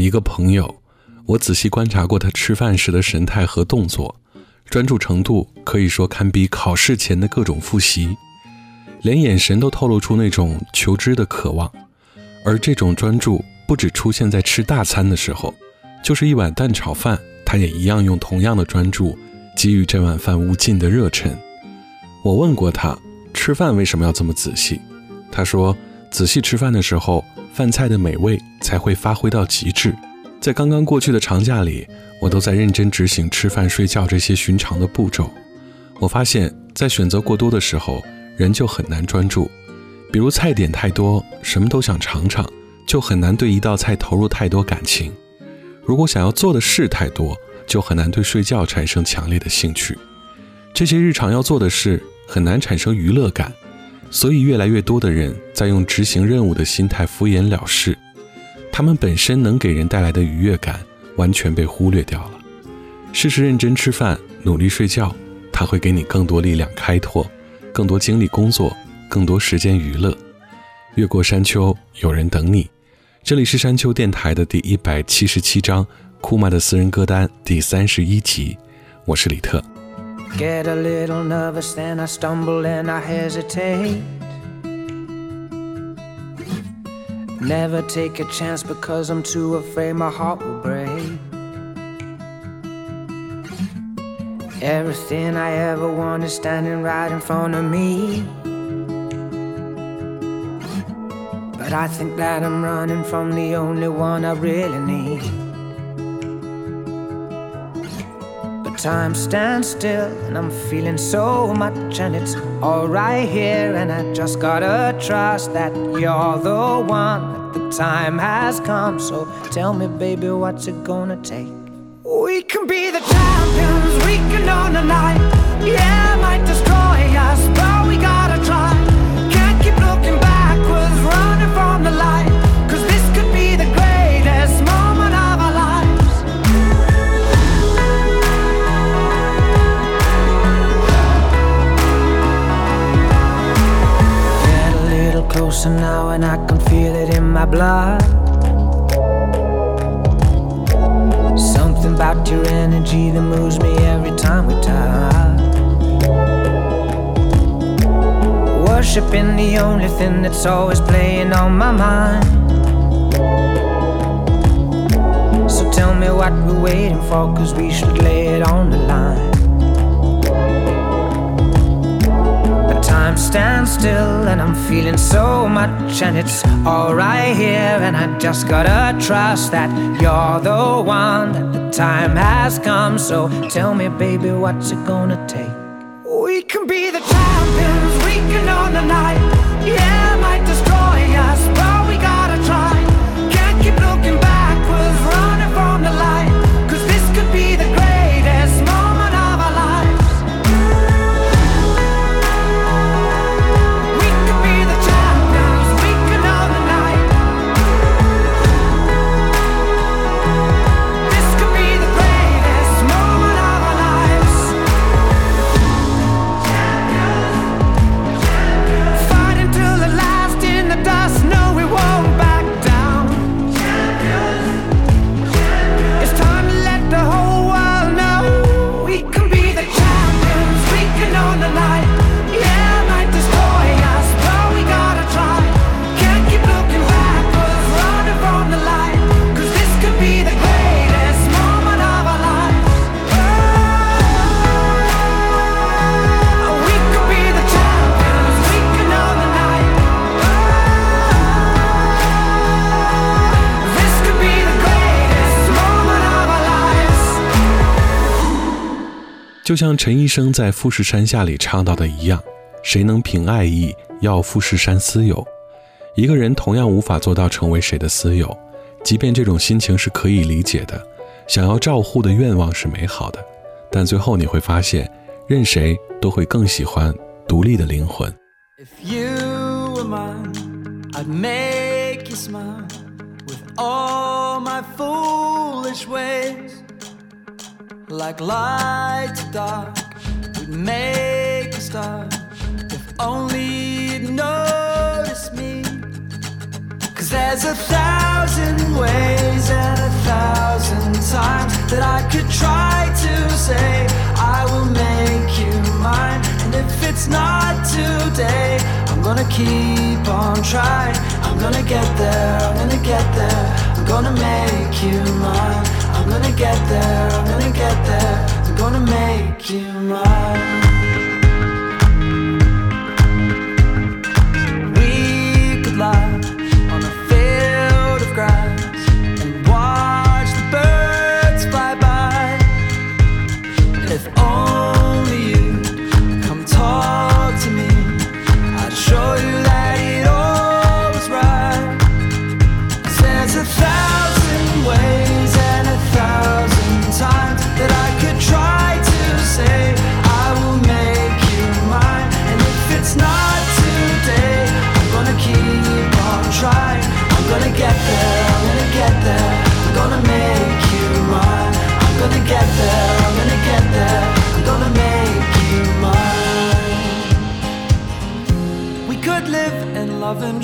一个朋友，我仔细观察过他吃饭时的神态和动作，专注程度可以说堪比考试前的各种复习，连眼神都透露出那种求知的渴望。而这种专注不只出现在吃大餐的时候，就是一碗蛋炒饭，他也一样用同样的专注给予这碗饭无尽的热忱。我问过他，吃饭为什么要这么仔细？他说，仔细吃饭的时候，饭菜的美味才会发挥到极致。在刚刚过去的长假里，我都在认真执行吃饭、睡觉这些寻常的步骤。我发现，在选择过多的时候，人就很难专注。比如菜点太多，什么都想尝尝，就很难对一道菜投入太多感情。如果想要做的事太多，就很难对睡觉产生强烈的兴趣。这些日常要做的事很难产生娱乐感，所以越来越多的人在用执行任务的心态敷衍了事，他们本身能给人带来的愉悦感完全被忽略掉了。试试认真吃饭，努力睡觉，它会给你更多力量开拓，更多精力工作，更多时间娱乐。越过山丘，有人等你。这里是山丘电台的第一百七十七章，库玛的私人歌单第三十一集。我是李特。Get a little nervous, then I stumble and I hesitate. Never take a chance because I'm too afraid my heart will break. Everything I ever wanted standing right in front of me. But I think that I'm running from the only one I really need. Time stands still, and I'm feeling so much, and it's all right here. And I just gotta trust that you're the one. That the time has come, so tell me, baby, what's it gonna take? We can be the champions, we can own the night. Yeah, might destroy us, but closer now, and I can feel it in my blood. Something about your energy that moves me every time we touch. Worshiping the only thing that's always playing on my mind. So tell me what we're waiting for, cause we should lay it on the line. Time stands still, and I'm feeling so much, and it's alright here. And I just gotta trust that you're the one, that the time has come. So tell me, baby, what's it gonna take? We can be the champions, we can own the night. Yeah, 就像陈医生在《富士山下》里唱到的一样：“谁能凭爱意要富士山私有？”一个人同样无法做到成为谁的私有，即便这种心情是可以理解的，想要照护的愿望是美好的，但最后你会发现，任谁都会更喜欢独立的灵魂。If you were mine, I'd make you smile with all my foolish ways. Like light to dark, we'd make a start. If only you'd notice me. Cause there's a thousand ways and a thousand times that I could try to say, I will make you mine. And if it's not today, I'm gonna keep on trying. I'm gonna get there, I'm gonna get there. I'm gonna make you mine. I'm gonna get there, I'm gonna get there. I'm gonna make you mine.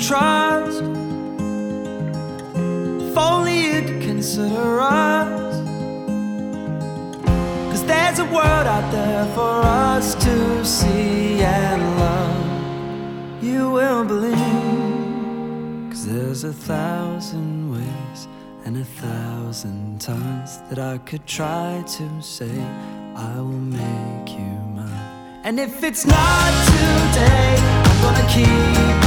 Trust. If only you'd consider us. Cause there's a world out there for us to see and love. You will believe. Cause there's a thousand ways and a thousand times that I could try to say, I will make you mine. And if it's not today, I'm gonna keep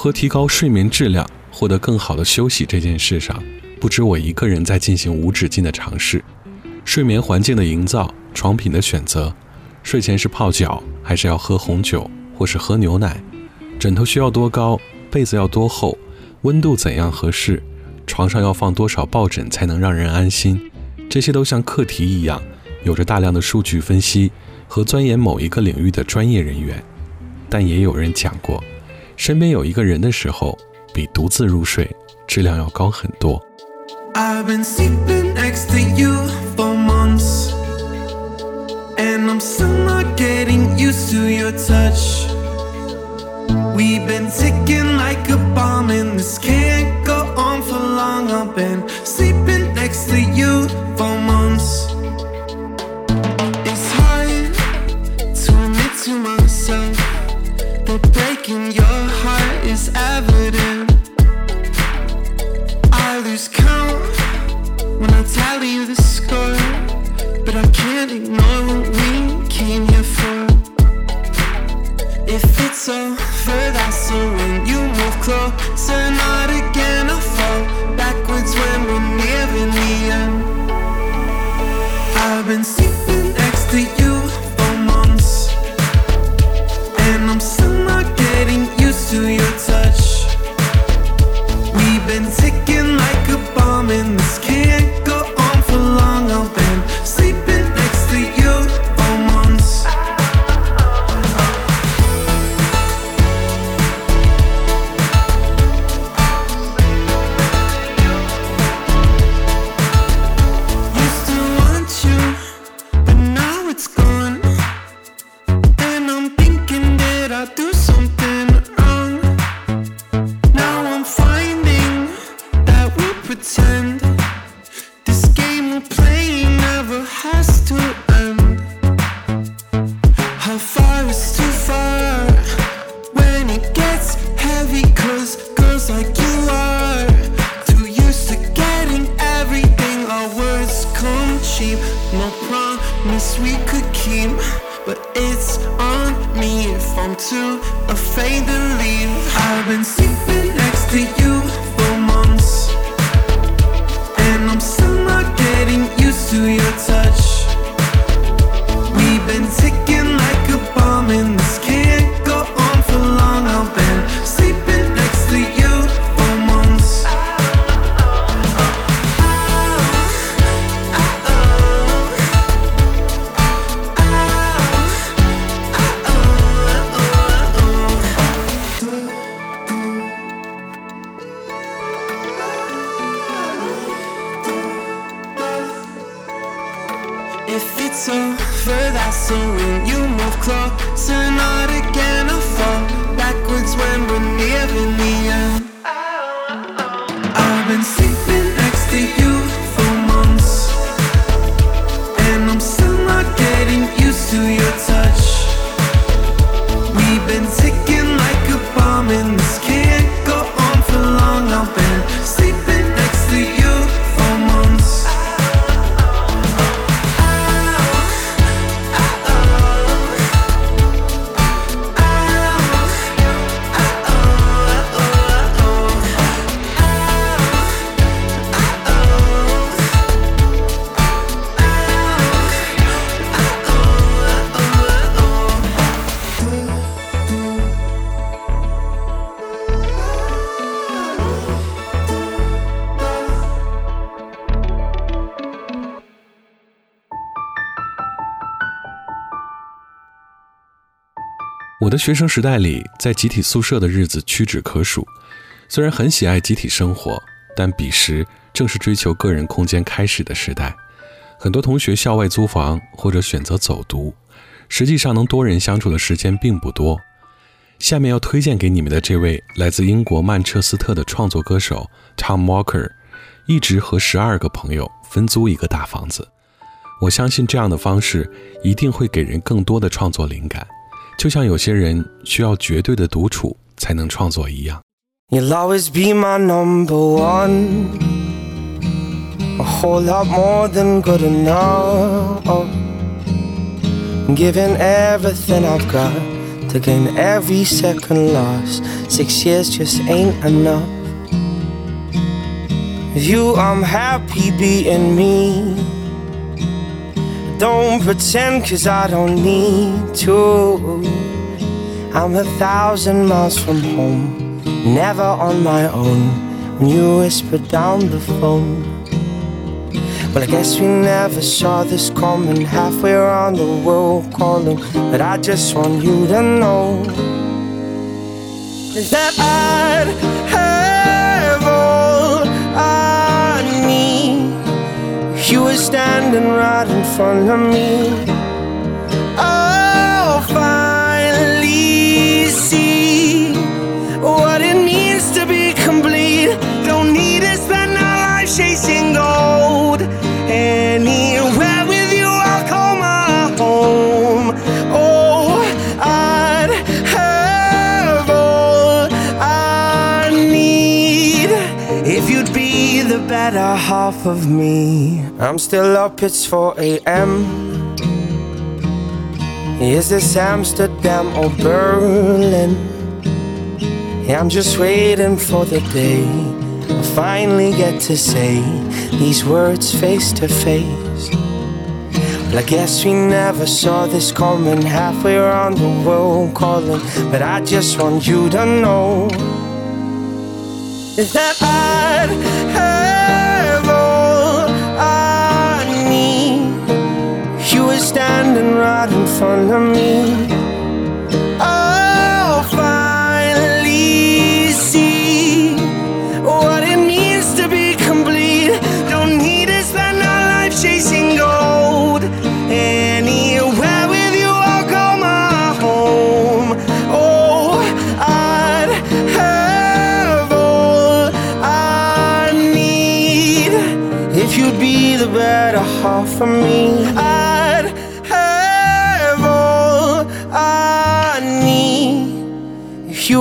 何提高睡眠质量、获得更好的休息这件事上，不止我一个人在进行无止境的尝试。睡眠环境的营造、床品的选择，睡前是泡脚还是要喝红酒或是喝牛奶？枕头需要多高？被子要多厚？温度怎样合适？床上要放多少抱枕才能让人安心？这些都像课题一样，有着大量的数据分析和钻研某一个领域的专业人员。但也有人讲过，身边有一个人的时候，比独自入睡质量要高很多。I've been sleeping next to you If it's over, that's so when you move closer, not again. I fall backwards when we're nearing the end. 学生时代里，在集体宿舍的日子屈指可数。虽然很喜爱集体生活，但彼时正是追求个人空间开始的时代。很多同学校外租房或者选择走读，实际上能多人相处的时间并不多。下面要推荐给你们的这位来自英国曼彻斯特的创作歌手 Tom Walker，一直和十二个朋友分租一个大房子。我相信这样的方式一定会给人更多的创作灵感。就像有些人需要绝对的独处才能创作一样。 You'll always be my number one. A whole lot more than good enough. Giving everything I've got to gain every second lost. Six years just ain't enough. With you, I'm happy being me. Don't pretend, cause I don't need to. I'm a thousand miles from home, never on my own. When you whisper down the phone. Well, I guess we never saw this coming. Halfway around the world calling. But I just want you to know that I'd You were standing right in front of me. Better half of me. I'm still up, it's 4 a.m. Is this Amsterdam or Berlin? Yeah, I'm just waiting for the day I finally get to say these words face to face. Well, I guess we never saw this coming halfway around the world calling. But I just want you to know that I'd Standing right in front of me.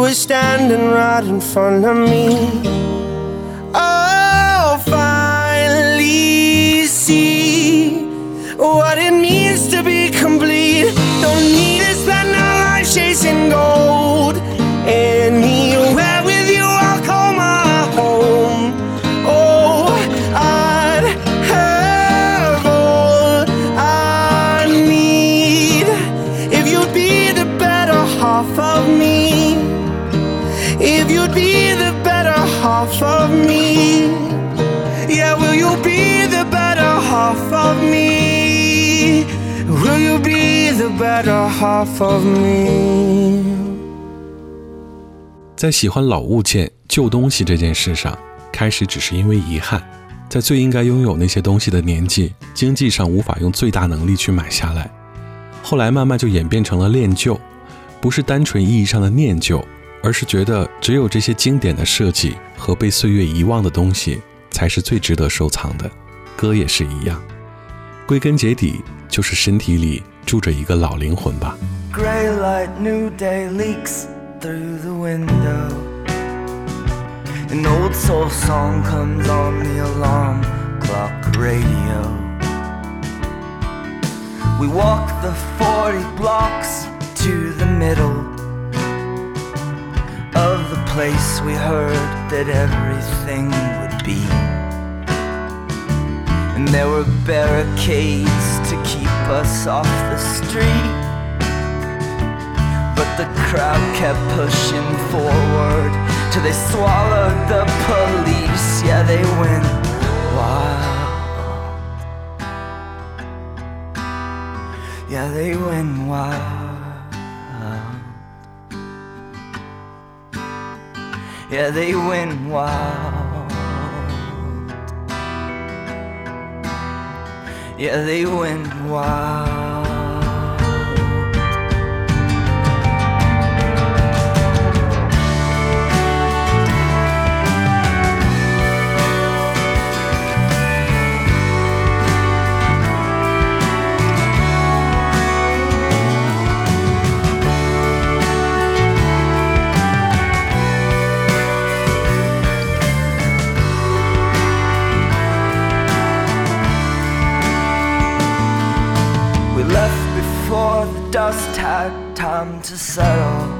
Were standing right in front of me. Better half of me? 在喜欢老物件、旧东西这件事上，开始只是因为遗憾，在最应该拥有那些东西的年纪，经济上无法用最大能力去买下来。后来慢慢就演变成了恋旧，不是单纯意义上的念旧，而是觉得只有这些经典的设计和被岁月遗忘的东西，才是最值得收藏的。歌也是一样，归根结底就是身体里住着一个老灵魂吧。 Gray light, new day leaks through the window. An old soul song comes on the alarm clock radio. We walk the 40 blocks to the middle of the place we heard that everything would be. And there were barricades to keep us off the street. But the crowd kept pushing forward till they swallowed the police. Yeah, they went wild. Yeah, they went wild. Yeah, they went wild. Yeah, they went wild. Dust had time to settle.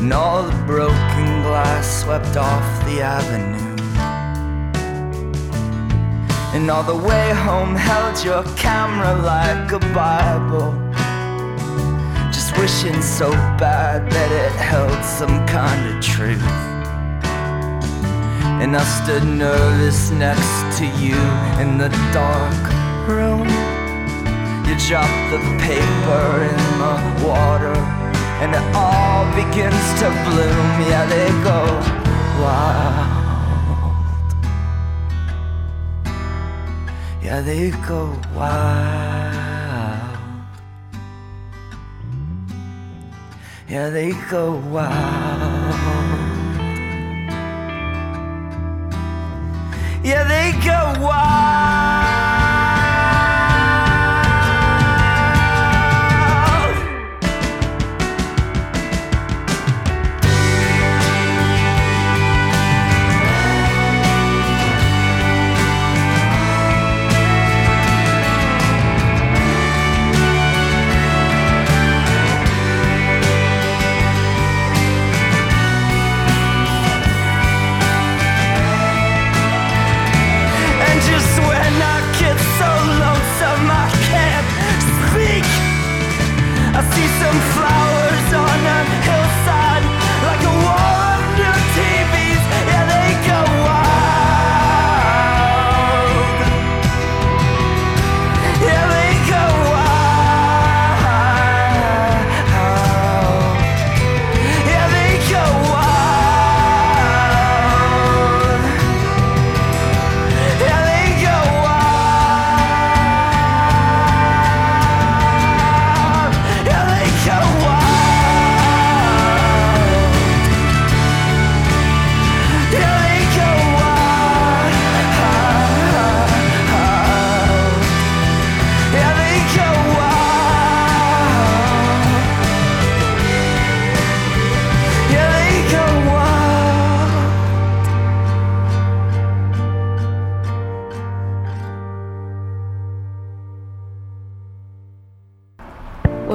And all the broken glass swept off the avenue. And all the way home held your camera like a Bible. Just wishing so bad that it held some kind of truth. And I stood nervous next to you in the dark room. Drop the paper in the water, and it all begins to bloom. Yeah, they go wild. Yeah, they go wild. Yeah, they go wild. Yeah, they go wild.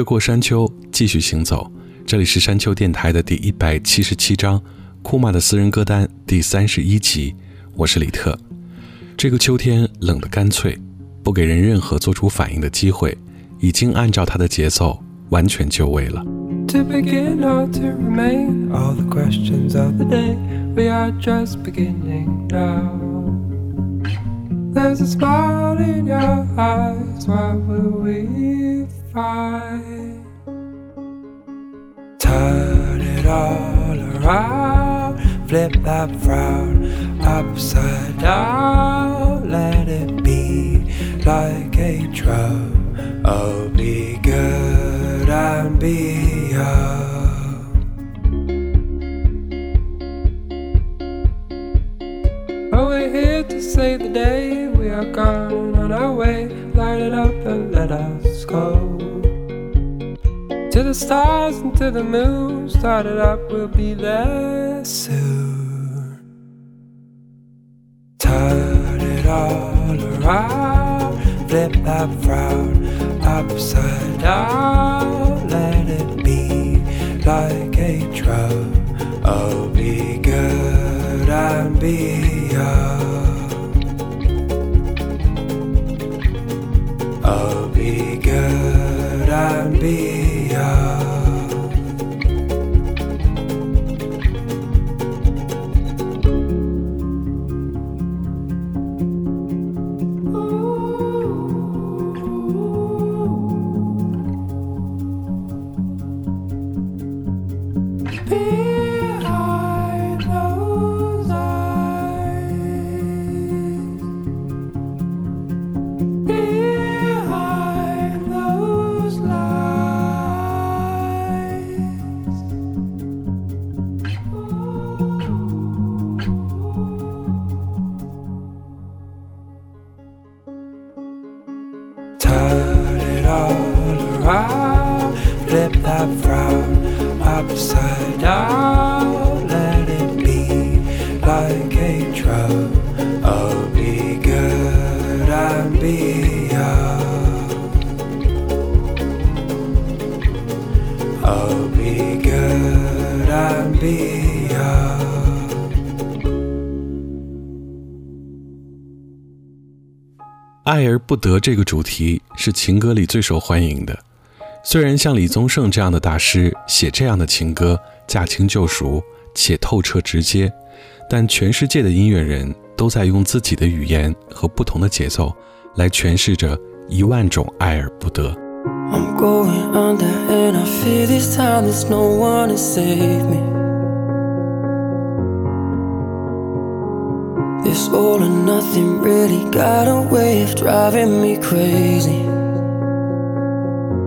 越过山丘，继续行走。这里是山丘电台的第一百七十七章，库玛的私人歌单第三十一集。我是李特。这个秋天冷得干脆，不给人任何做出反应的机会，已经按照它的节奏完全就位了。To begin or to remain, all the questions of the day, we are just beginning now. There's a smile in your eyes, what will we find? Turn it all around, flip that frown upside down, let it be like a drum. Oh, be good and be young. Here to save the day. We are gone on our way. Light it up and let us go. To the stars and to the moon. Start it up, we'll be there soon. Turn it all around. Flip that frown upside down. Frown upside down. Let it be like a drum. Oh, be good and be young. Oh, be good and be young. 爱而不得这个主题是情歌里最受欢迎的。虽然像李宗盛这样的大师写这样的情歌驾轻就熟且透彻直接，但全世界的音乐人都在用自己的语言和不同的节奏来诠释着一万种爱而不得。I'm going under and I feel this time there's no one to save me. This all or nothing really got a way of driving me crazy.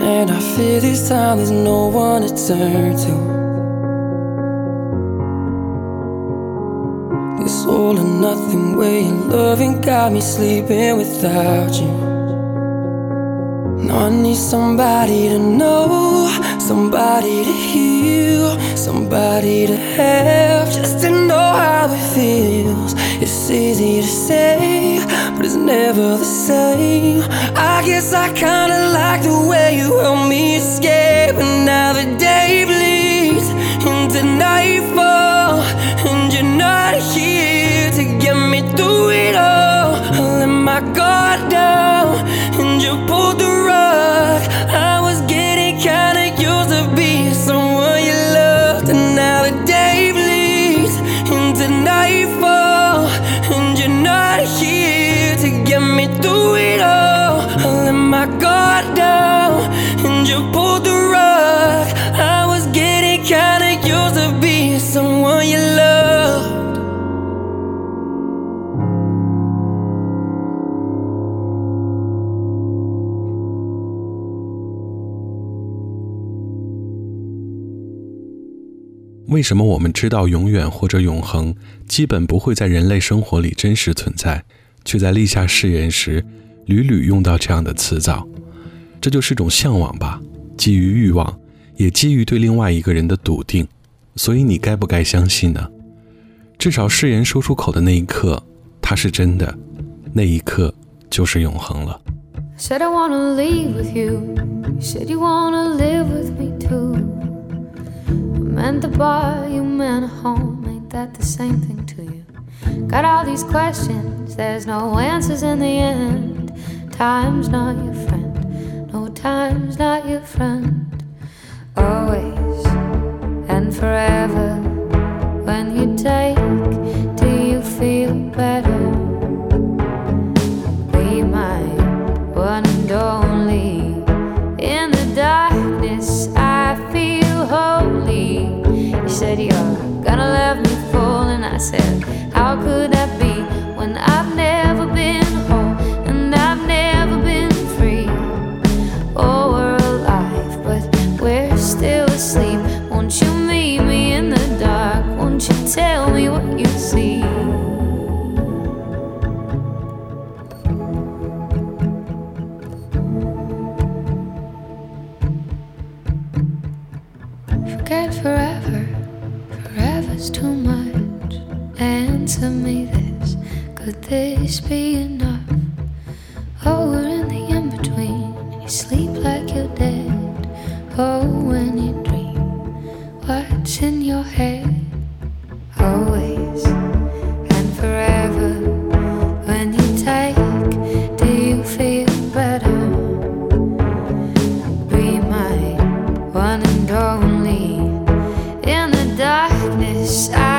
and I fear this time there's no one to turn to. This all or nothing way of loving got me sleeping without you. Now I need somebody to know, somebody to heal, somebody to have, just to know how it feels. It's easy to say, but it's never the same. I guess I kinda like the way you help me escape, and now the day bleeds into nightfall, and you're not here to get me through it all. I let my guard down, and you pulled the my guard down, and you pulled the rug. I was getting kinda used to being someone you loved. “为什么我们知道永远或者永恒基本不会在人类生活里真实存在，却在立下誓言时屡屡用到这样的词藻？这就是种向往吧，基于欲望，也基于对另外一个人的笃定。所以你该不该相信呢？至少誓言说出口的那一刻，它是真的，那一刻就是永恒了。Got all these questions, there's no answers in the end. Time's not your friend. No, time's not your friend. Always and forever. When you take, do you feel better? Be mine one and only. In the darkness, I feel holy. You said you're gonna love me full, and I said, How could that be this be enough? Oh, we're in the in between. You sleep like you're dead. Oh, when you dream, what's in your head? Always and forever. When you take, do you feel better? Be my one and only. In the darkness, I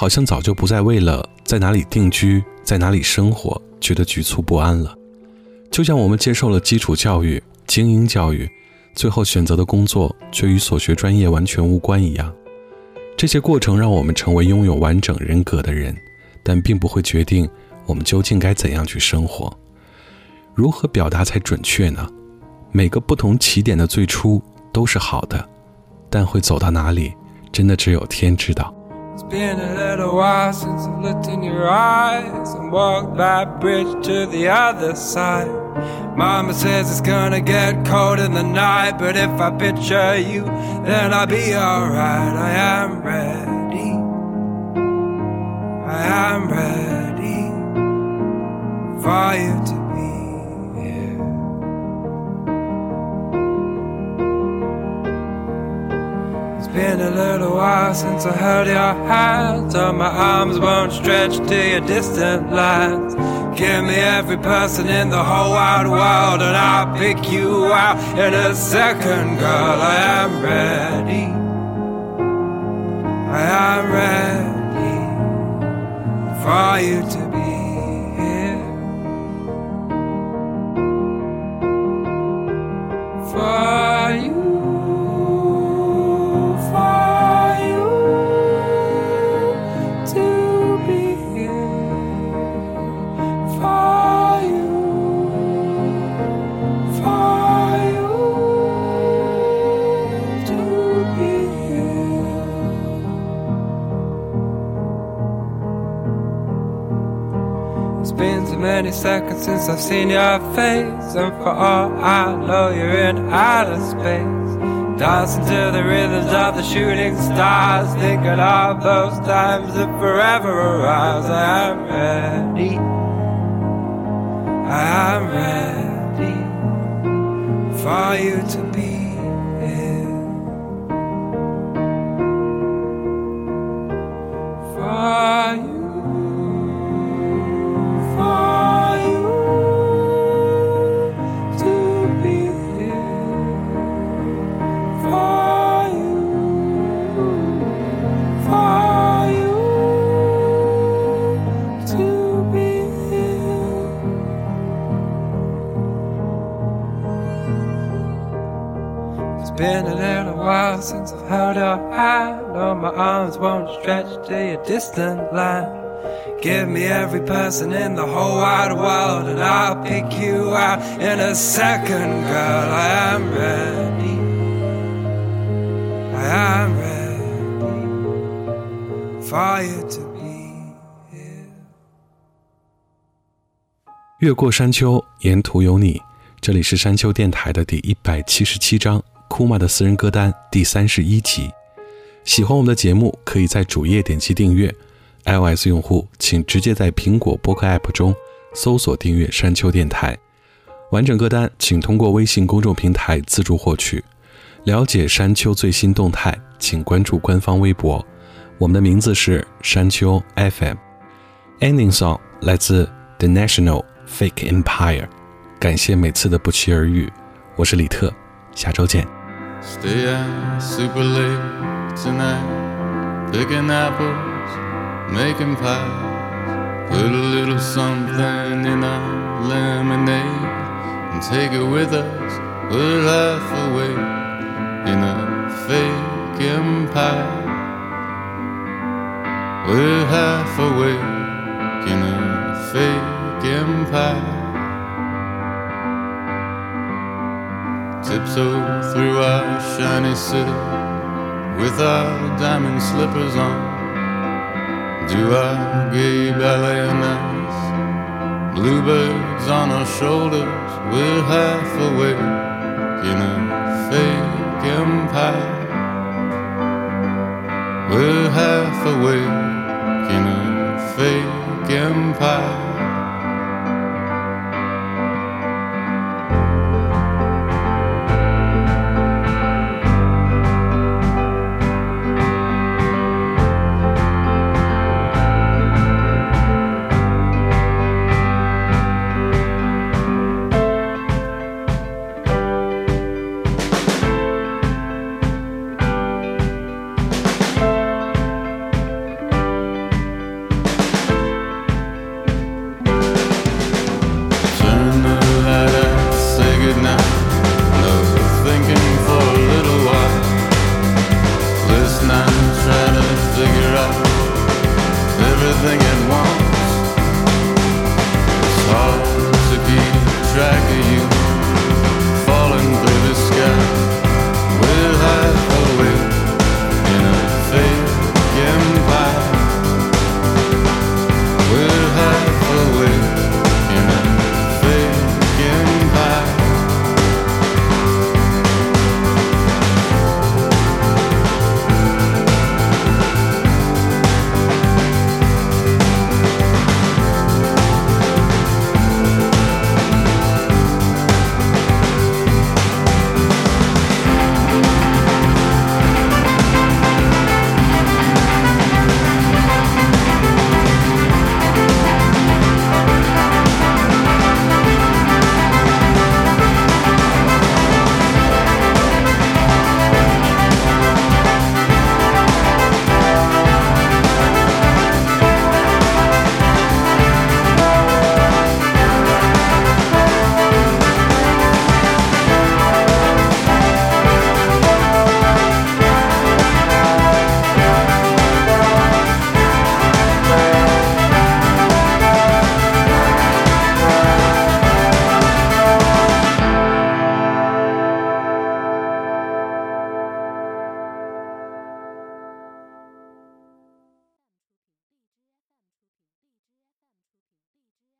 好像早就不再为了在哪里定居、在哪里生活觉得局促不安了。就像我们接受了基础教育、精英教育，最后选择的工作却与所学专业完全无关一样。这些过程让我们成为拥有完整人格的人，但并不会决定我们究竟该怎样去生活。如何表达才准确呢？每个不同起点的最初都是好的，但会走到哪里，真的只有天知道。It's been a little while since I've looked in your eyes and walked that bridge to the other side. Mama says it's gonna get cold in the night, but if I picture you, then I'll be alright. I am ready. I am ready for you to been a little while since I held your hand. So my arms won't stretch to your distant lands. Give me every person in the whole wide world, and I'll pick you out in a second, girl. I am ready. I am ready for you to be many seconds since I've seen your face, and for all I know, you're in outer space. Dancing to the rhythms of the shooting stars, thinking of those times that forever arise. I am ready. I am ready for you to be held your hand. Oh, my arms won't stretch to your distant land. Give me every person in the whole wide world, and I'll pick you out in a second, girl. I am ready. I am ready for you to be here. 越过山丘，沿途有你。这里是山丘电台的第一百七十七章，库玛的私人歌单第三十一集。喜欢我们的节目，可以在主页点击订阅。iOS 用户请直接在苹果播客 App 中搜索订阅山丘电台。完整歌单请通过微信公众平台自助获取。了解山丘最新动态，请关注官方微博。我们的名字是山丘 FM。Ending song 来自 The National Fake Empire。感谢每次的不期而遇，我是李特，下周见。Stay out super late tonight, picking apples, making pies. Put a little something in our lemonade and take it with us. We're half awake in a fake empire. We're half awake in a fake empire. Tiptoe through our shiny city with our diamond slippers on. Do our gay ballet nights, bluebirds on our shoulders. We're half awake in a fake empire. We're half awake in a fake empire.